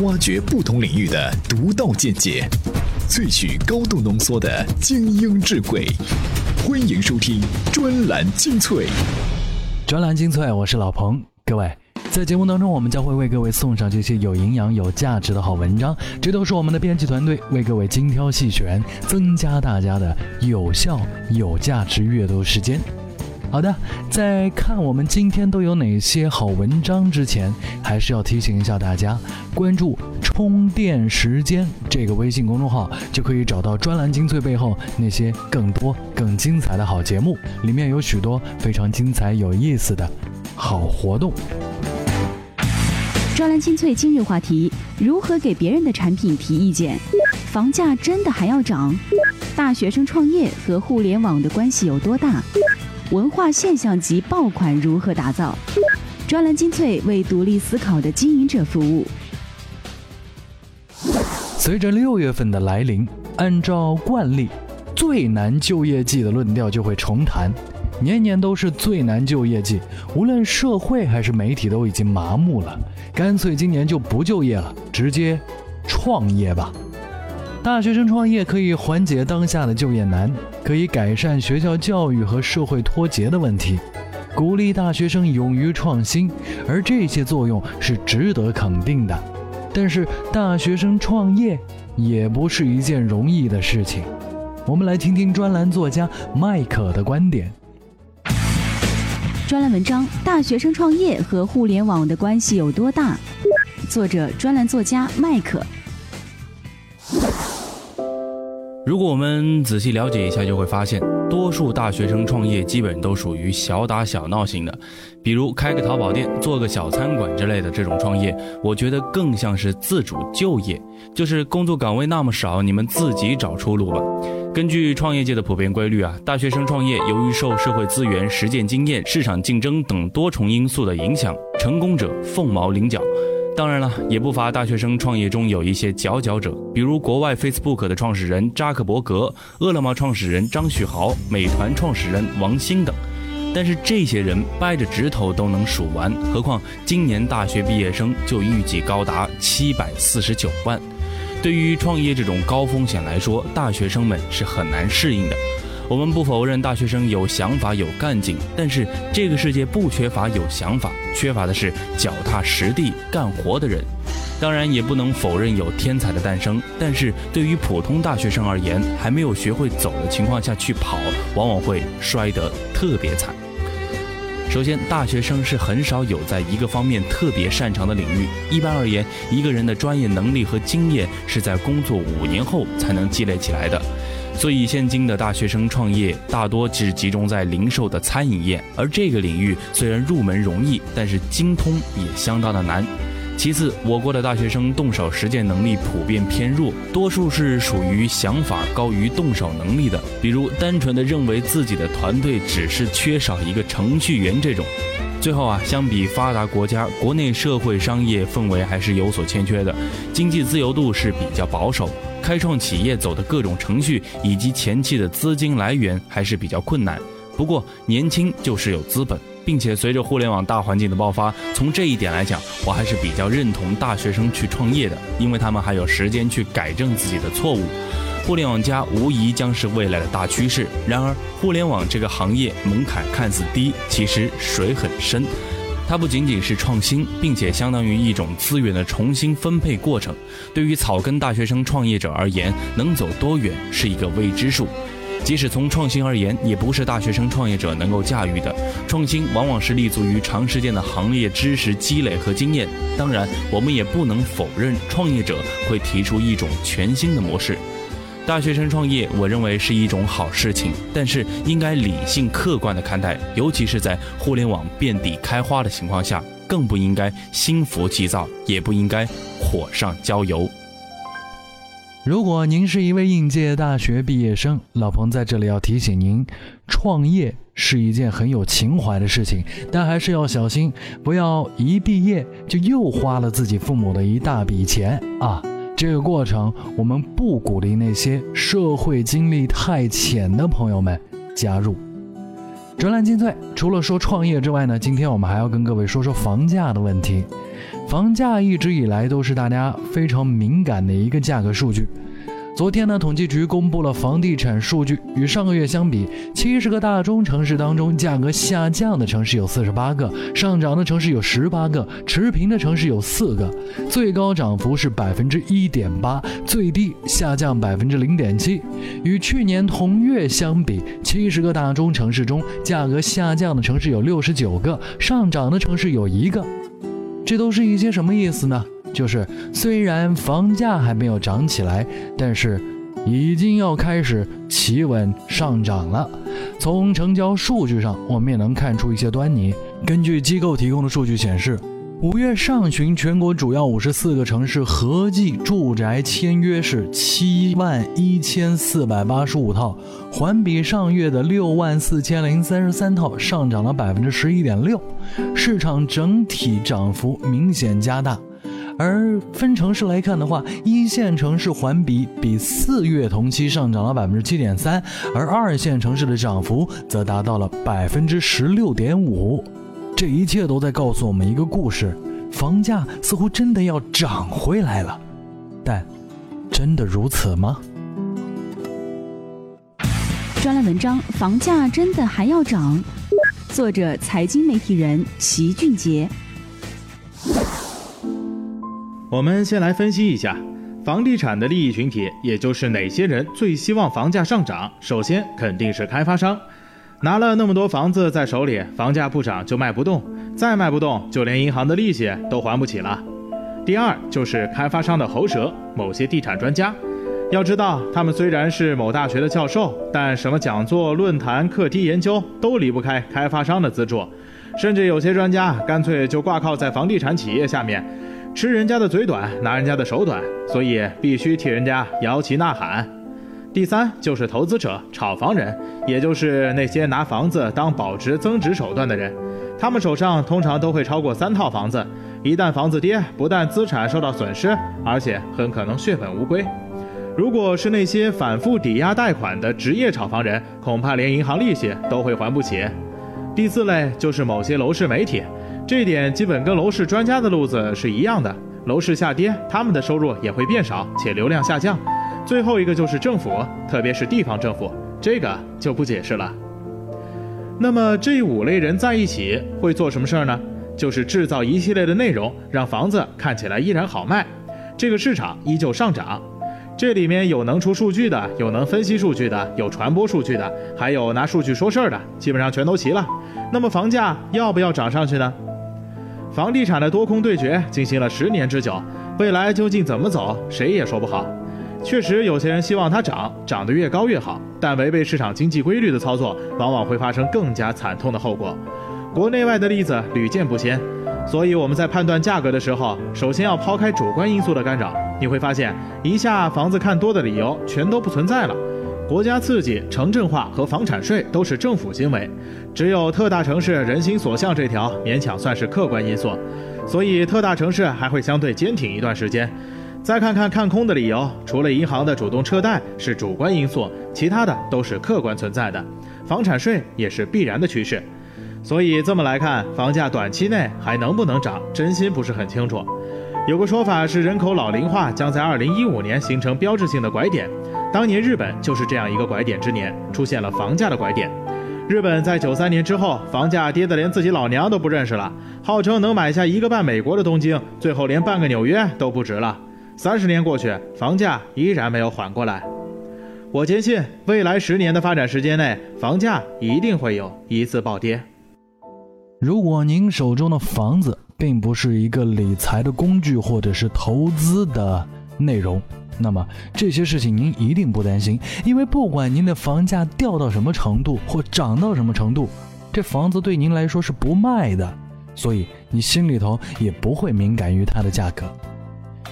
挖掘不同领域的独到见解，萃取高度浓缩的精英智慧。欢迎收听专栏精粹。专栏精粹，我是老彭。各位，在节目当中，我们将会为各位送上这些有营养、有价值的好文章，这都是我们的编辑团队为各位精挑细选，增加大家的有效、有价值阅读时间。好的，在看我们今天都有哪些好文章之前，还是要提醒一下大家，关注“充电时间”这个微信公众号，就可以找到专栏精粹背后那些更多、更精彩的好节目，里面有许多非常精彩、有意思的好活动。专栏精粹今日话题：如何给别人的产品提意见？房价真的还要涨？大学生创业和互联网的关系有多大？文化现象级爆款如何打造？专栏精粹为独立思考的经营者服务。随着六月份的来临，按照惯例，最难就业季的论调就会重谈。年年都是最难就业季，无论社会还是媒体都已经麻木了，干脆今年就不就业了，直接创业吧。大学生创业可以缓解当下的就业难，可以改善学校教育和社会脱节的问题，鼓励大学生勇于创新，而这些作用是值得肯定的。但是，大学生创业也不是一件容易的事情。我们来听听专栏作家麦克的观点。专栏文章：大学生创业和互联网的关系有多大？作者：专栏作家麦克。如果我们仔细了解一下，就会发现，多数大学生创业基本都属于小打小闹型的，比如开个淘宝店、做个小餐馆之类的这种创业，我觉得更像是自主就业，就是工作岗位那么少，你们自己找出路吧。根据创业界的普遍规律啊，大学生创业由于受社会资源、实践经验、市场竞争等多重因素的影响，成功者凤毛麟角。当然了，也不乏大学生创业中有一些佼佼者，比如国外 Facebook 的创始人扎克伯格、饿了么创始人张旭豪、美团创始人王兴等。但是这些人掰着指头都能数完，何况今年大学毕业生就预计高达七百四十九万。对于创业这种高风险来说，大学生们是很难适应的。我们不否认大学生有想法、有干劲，但是这个世界不缺乏有想法，缺乏的是脚踏实地干活的人。当然，也不能否认有天才的诞生，但是对于普通大学生而言，还没有学会走的情况下去跑，往往会摔得特别惨。首先，大学生是很少有在一个方面特别擅长的领域。一般而言，一个人的专业能力和经验是在工作五年后才能积累起来的。所以，现今的大学生创业大多只集中在零售的餐饮业，而这个领域虽然入门容易，但是精通也相当的难。其次，我国的大学生动手实践能力普遍偏弱，多数是属于想法高于动手能力的，比如单纯的认为自己的团队只是缺少一个程序员这种。最后啊，相比发达国家，国内社会商业氛围还是有所欠缺的，经济自由度是比较保守，开创企业走的各种程序以及前期的资金来源还是比较困难。不过年轻就是有资本。并且随着互联网大环境的爆发，从这一点来讲，我还是比较认同大学生去创业的，因为他们还有时间去改正自己的错误。互联网加无疑将是未来的大趋势。然而，互联网这个行业门槛看似低，其实水很深。它不仅仅是创新，并且相当于一种资源的重新分配过程。对于草根大学生创业者而言，能走多远是一个未知数。即使从创新而言，也不是大学生创业者能够驾驭的。创新往往是立足于长时间的行业知识积累和经验。当然，我们也不能否认创业者会提出一种全新的模式。大学生创业，我认为是一种好事情，但是应该理性客观的看待，尤其是在互联网遍地开花的情况下，更不应该心浮气躁，也不应该火上浇油。如果您是一位应届大学毕业生，老彭在这里要提醒您，创业是一件很有情怀的事情，但还是要小心，不要一毕业就又花了自己父母的一大笔钱啊！这个过程，我们不鼓励那些社会经历太浅的朋友们加入。专栏精粹，除了说创业之外呢，今天我们还要跟各位说说房价的问题。房价一直以来都是大家非常敏感的一个价格数据。昨天呢，统计局公布了房地产数据，与上个月相比，七十个大中城市当中，价格下降的城市有四十八个，上涨的城市有十八个，持平的城市有四个，最高涨幅是百分之一点八，最低下降百分之零点七。与去年同月相比，七十个大中城市中，价格下降的城市有六十九个，上涨的城市有一个。这都是一些什么意思呢？就是虽然房价还没有涨起来，但是已经要开始企稳上涨了。从成交数据上，我们也能看出一些端倪。根据机构提供的数据显示。五月上旬，全国主要五十四个城市合计住宅签约是七万一千四百八十五套，环比上月的六万四千零三十三套上涨了百分之十一点六，市场整体涨幅明显加大。而分城市来看的话，一线城市环比比四月同期上涨了百分之七点三，而二线城市的涨幅则达到了百分之十六点五。这一切都在告诉我们一个故事：房价似乎真的要涨回来了，但真的如此吗？专栏文章：房价真的还要涨？作者：财经媒体人席俊杰。我们先来分析一下房地产的利益群体，也就是哪些人最希望房价上涨？首先肯定是开发商。拿了那么多房子在手里，房价不涨就卖不动，再卖不动就连银行的利息都还不起了。第二就是开发商的喉舌，某些地产专家。要知道，他们虽然是某大学的教授，但什么讲座、论坛、课题研究都离不开开发商的资助，甚至有些专家干脆就挂靠在房地产企业下面，吃人家的嘴短，拿人家的手短，所以必须替人家摇旗呐喊。第三就是投资者、炒房人，也就是那些拿房子当保值增值手段的人，他们手上通常都会超过三套房子，一旦房子跌，不但资产受到损失，而且很可能血本无归。如果是那些反复抵押贷款的职业炒房人，恐怕连银行利息都会还不起。第四类就是某些楼市媒体，这点基本跟楼市专家的路子是一样的，楼市下跌，他们的收入也会变少，且流量下降。最后一个就是政府，特别是地方政府，这个就不解释了。那么这五类人在一起会做什么事儿呢？就是制造一系列的内容，让房子看起来依然好卖，这个市场依旧上涨。这里面有能出数据的，有能分析数据的，有传播数据的，还有拿数据说事儿的，基本上全都齐了。那么房价要不要涨上去呢？房地产的多空对决进行了十年之久，未来究竟怎么走，谁也说不好。确实，有些人希望它涨，涨得越高越好，但违背市场经济规律的操作，往往会发生更加惨痛的后果。国内外的例子屡见不鲜，所以我们在判断价格的时候，首先要抛开主观因素的干扰。你会发现，一下房子看多的理由全都不存在了。国家刺激、城镇化和房产税都是政府行为，只有特大城市人心所向这条勉强算是客观因素，所以特大城市还会相对坚挺一段时间。再看看看空的理由，除了银行的主动撤贷是主观因素，其他的都是客观存在的。房产税也是必然的趋势，所以这么来看，房价短期内还能不能涨，真心不是很清楚。有个说法是，人口老龄化将在二零一五年形成标志性的拐点。当年日本就是这样一个拐点之年，出现了房价的拐点。日本在九三年之后，房价跌得连自己老娘都不认识了，号称能买下一个半美国的东京，最后连半个纽约都不值了。三十年过去，房价依然没有缓过来。我坚信，未来十年的发展时间内，房价一定会有一次暴跌。如果您手中的房子并不是一个理财的工具或者是投资的内容，那么这些事情您一定不担心，因为不管您的房价掉到什么程度或涨到什么程度，这房子对您来说是不卖的，所以你心里头也不会敏感于它的价格。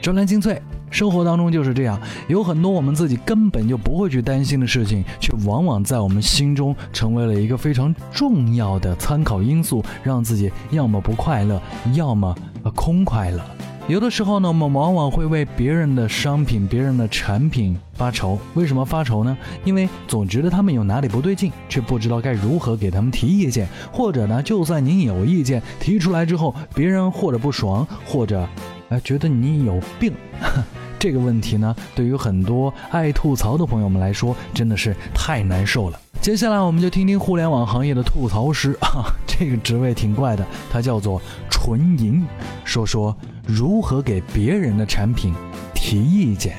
专栏精粹，生活当中就是这样，有很多我们自己根本就不会去担心的事情，却往往在我们心中成为了一个非常重要的参考因素，让自己要么不快乐，要么空快乐。有的时候呢，我们往往会为别人的商品、别人的产品发愁。为什么发愁呢？因为总觉得他们有哪里不对劲，却不知道该如何给他们提意见。或者呢，就算您有意见提出来之后，别人或者不爽，或者，哎，觉得你有病。这个问题呢，对于很多爱吐槽的朋友们来说，真的是太难受了。接下来，我们就听听互联网行业的吐槽师 啊，这个职位挺怪的，他叫做纯银，说说如何给别人的产品提意见。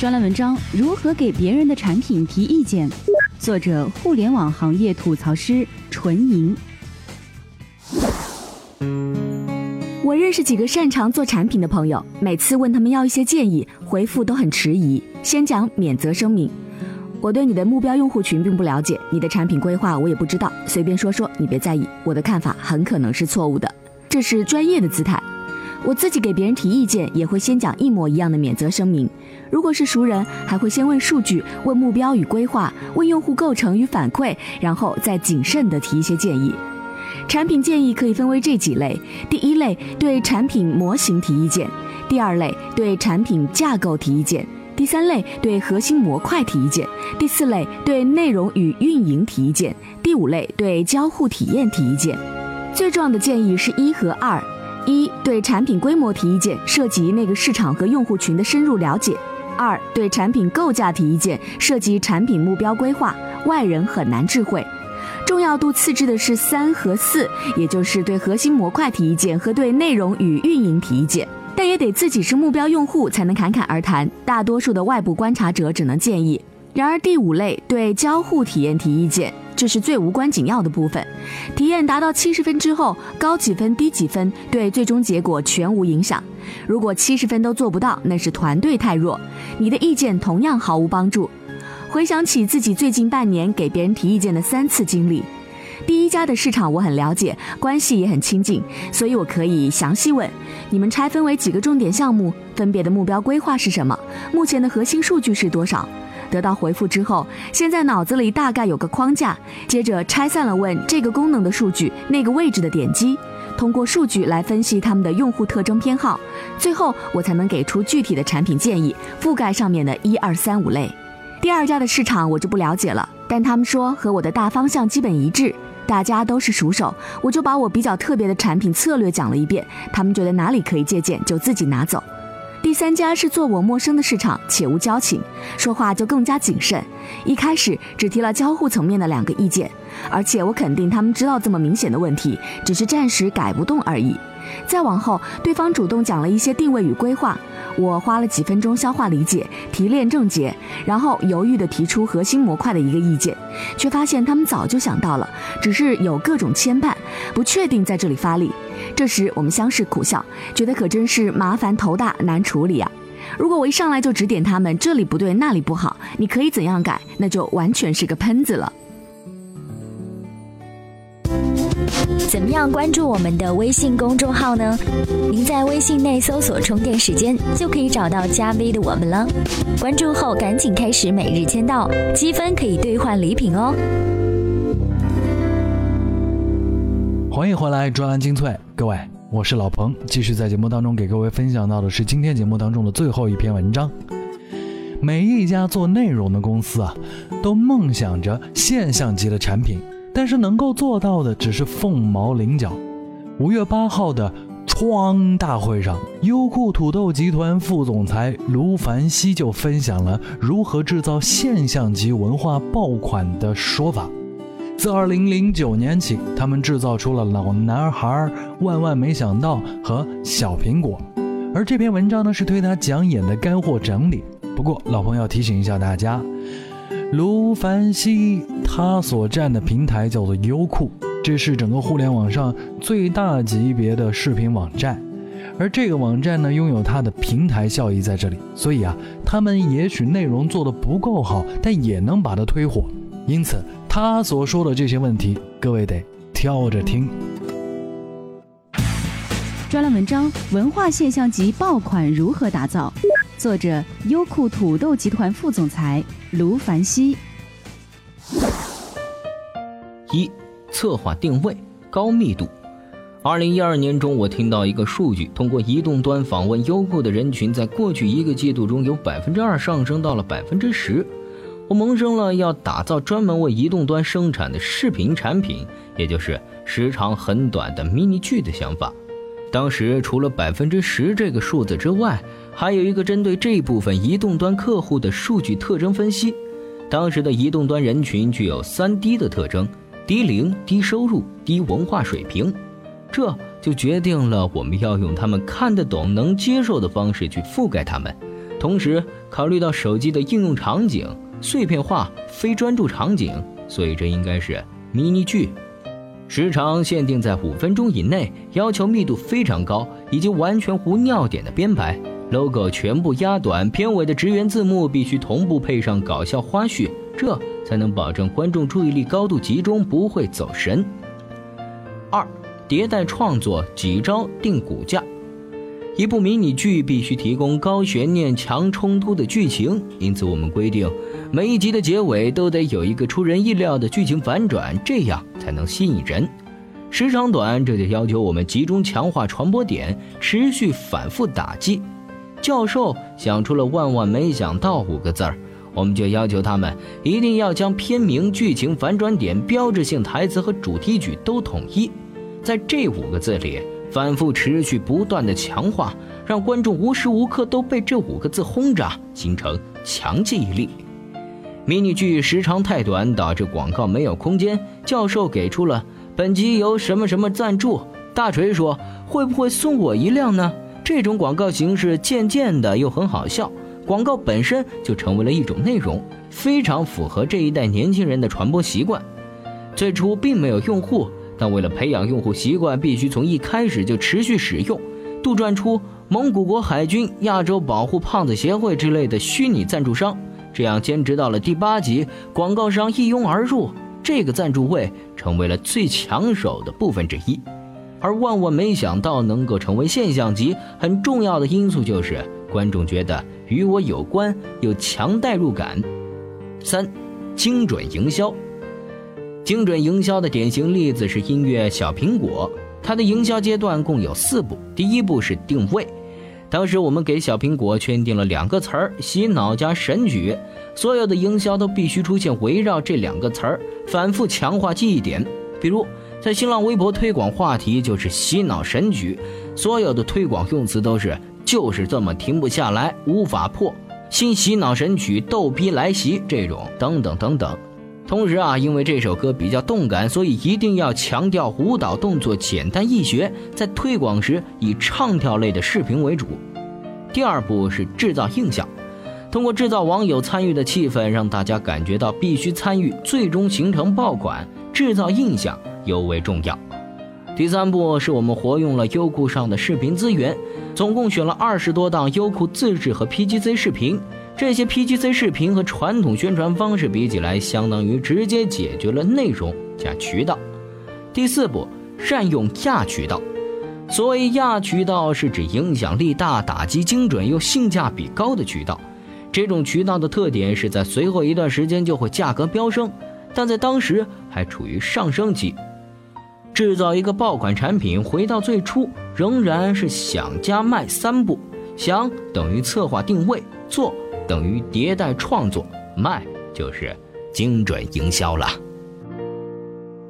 专栏文章：如何给别人的产品提意见？作者：互联网行业吐槽师纯银。我认识几个擅长做产品的朋友，每次问他们要一些建议，回复都很迟疑，先讲免责声明。我对你的目标用户群并不了解，你的产品规划我也不知道，随便说说，你别在意。我的看法很可能是错误的，这是专业的姿态。我自己给别人提意见，也会先讲一模一样的免责声明。如果是熟人，还会先问数据、问目标与规划、问用户构成与反馈，然后再谨慎地提一些建议。产品建议可以分为这几类：第一类对产品模型提意见；第二类对产品架构提意见；第三类对核心模块提意见；第四类对内容与运营提意见；第五类对交互体验提意见。最重要的建议是一和二：一对产品规模提意见，涉及那个市场和用户群的深入了解；二对产品构架提意见，涉及产品目标规划，外人很难智慧。重要度次之的是三和四，也就是对核心模块提意见和对内容与运营提意见，但也得自己是目标用户才能侃侃而谈，大多数的外部观察者只能建议。然而第五类对交互体验提意见，这是最无关紧要的部分，体验达到七十分之后，高几分低几分对最终结果全无影响。如果七十分都做不到，那是团队太弱，你的意见同样毫无帮助。回想起自己最近半年给别人提意见的三次经历，第一家的市场我很了解，关系也很亲近，所以我可以详细问：你们拆分为几个重点项目，分别的目标规划是什么？目前的核心数据是多少？得到回复之后，现在脑子里大概有个框架，接着拆散了问这个功能的数据，那个位置的点击，通过数据来分析他们的用户特征偏好，最后我才能给出具体的产品建议，覆盖上面的一二三五类。第二家的市场我就不了解了，但他们说和我的大方向基本一致，大家都是熟手，我就把我比较特别的产品策略讲了一遍，他们觉得哪里可以借鉴就自己拿走。第三家是做我陌生的市场，且无交情，说话就更加谨慎，一开始只提了交互层面的两个意见，而且我肯定他们知道这么明显的问题，只是暂时改不动而已。再往后，对方主动讲了一些定位与规划。我花了几分钟消化理解、提炼症结，然后犹豫地提出核心模块的一个意见，却发现他们早就想到了，只是有各种牵绊，不确定在这里发力。这时我们相视苦笑，觉得可真是麻烦头大难处理啊！如果我一上来就指点他们这里不对那里不好，你可以怎样改，那就完全是个喷子了。怎么样关注我们的微信公众号呢？您在微信内搜索“充电时间”就可以找到加 V 的我们了。关注后赶紧开始每日签到，积分可以兑换礼品哦。欢迎回来，专栏精粹，各位，我是老彭，继续在节目当中给各位分享到的是今天节目当中的最后一篇文章。每一家做内容的公司啊，都梦想着现象级的产品。但是能够做到的只是凤毛麟角。五月八号的创大会上，优酷土豆集团副总裁卢凡希就分享了如何制造现象级文化爆款的说法。自二零零九年起，他们制造出了《老男孩》《万万没想到》和《小苹果》，而这篇文章呢是对他讲演的干货整理。不过，老朋友提醒一下大家。卢凡希他所站的平台叫做优酷，这是整个互联网上最大级别的视频网站，而这个网站呢拥有它的平台效益在这里，所以啊，他们也许内容做的不够好，但也能把它推火。因此，他所说的这些问题，各位得挑着听。专栏文章：文化现象级爆款如何打造？作者：优酷土豆集团副总裁卢凡希。一、策划定位高密度。二零一二年中，我听到一个数据，通过移动端访问优酷的人群，在过去一个季度中有百分之二上升到了百分之十。我萌生了要打造专门为移动端生产的视频产品，也就是时长很短的 mini 剧的想法。当时除了百分之十这个数字之外，还有一个针对这部分移动端客户的数据特征分析。当时的移动端人群具有三低的特征：低龄、低收入、低文化水平。这就决定了我们要用他们看得懂、能接受的方式去覆盖他们，同时考虑到手机的应用场景、碎片化、非专注场景，所以这应该是迷你剧，时长限定在五分钟以内，要求密度非常高，以及完全无尿点的编排，logo 全部压短，片尾的职员字幕必须同步配上搞笑花絮，这才能保证观众注意力高度集中，不会走神。二。迭代创作几招定骨架，一部迷你剧必须提供高悬念、强冲突的剧情，因此我们规定，每一集的结尾都得有一个出人意料的剧情反转，这样才能吸引人。时长短，这就要求我们集中强化传播点，持续反复打击。教授想出了“万万没想到”五个字儿，我们就要求他们一定要将片名、剧情反转点、标志性台词和主题曲都统一。在这五个字里反复持续不断的强化，让观众无时无刻都被这五个字轰炸，形成强记忆力。迷你剧时长太短，导致广告没有空间。教授给出了本集由什么什么赞助，大锤说会不会送我一辆呢？这种广告形式渐渐的又很好笑，广告本身就成为了一种内容，非常符合这一代年轻人的传播习惯。最初并没有用户。但为了培养用户习惯，必须从一开始就持续使用，杜撰出蒙古国海军、亚洲保护胖子协会之类的虚拟赞助商，这样坚持到了第八集，广告商一拥而入，这个赞助位成为了最抢手的部分之一。而万万没想到能够成为现象级，很重要的因素就是观众觉得与我有关，有强代入感。三，精准营销。精准营销的典型例子是音乐《小苹果》，它的营销阶段共有四步。第一步是定位，当时我们给小苹果圈定了两个词儿：洗脑加神曲。所有的营销都必须出现围绕这两个词儿，反复强化记忆点。比如在新浪微博推广话题就是洗脑神曲，所有的推广用词都是就是这么停不下来，无法破，新洗脑神曲逗逼来袭这种等等等等。同时啊，因为这首歌比较动感，所以一定要强调舞蹈动作简单易学。在推广时，以唱跳类的视频为主。第二步是制造印象，通过制造网友参与的气氛，让大家感觉到必须参与，最终形成爆款。制造印象尤为重要。第三步是我们活用了优酷上的视频资源，总共选了二十多档优酷自制和 PGC 视频。这些 PGC 视频和传统宣传方式比起来，相当于直接解决了内容加渠道。第四步，善用亚渠道。所谓亚渠道，是指影响力大、打击精准又性价比高的渠道。这种渠道的特点是在随后一段时间就会价格飙升，但在当时还处于上升期。制造一个爆款产品，回到最初，仍然是想加卖三步：想等于策划定位，做。等于迭代创作，卖就是精准营销了。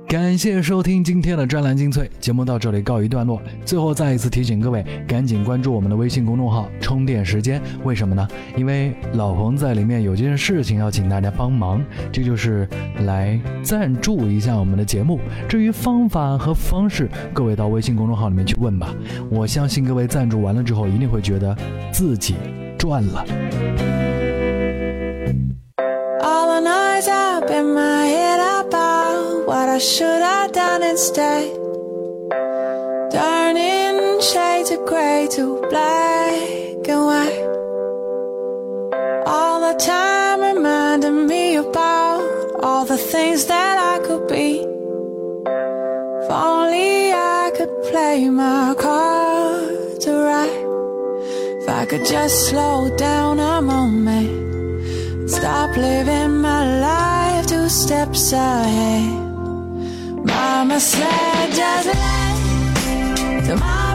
感谢收听今天的专栏精粹节目，到这里告一段落。最后再一次提醒各位，赶紧关注我们的微信公众号“充电时间”。为什么呢？因为老彭在里面有件事情要请大家帮忙，这就是来赞助一下我们的节目。至于方法和方式，各位到微信公众号里面去问吧。我相信各位赞助完了之后，一定会觉得自己赚了。What I should have done instead. Turning shades of grey to black and white. All the time reminding me about all the things that I could be. If only I could play my cards right. If I could just slow down a moment. Stop living my life two steps ahead. Mama said just let Tomorrow,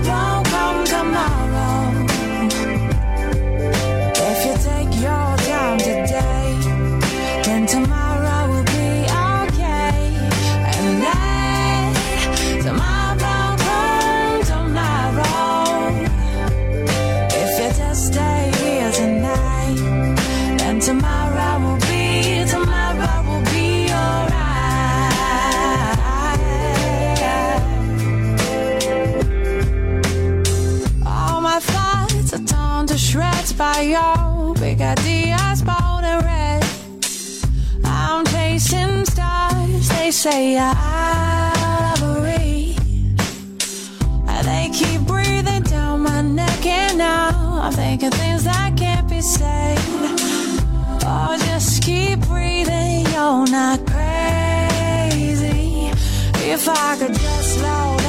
I could just slow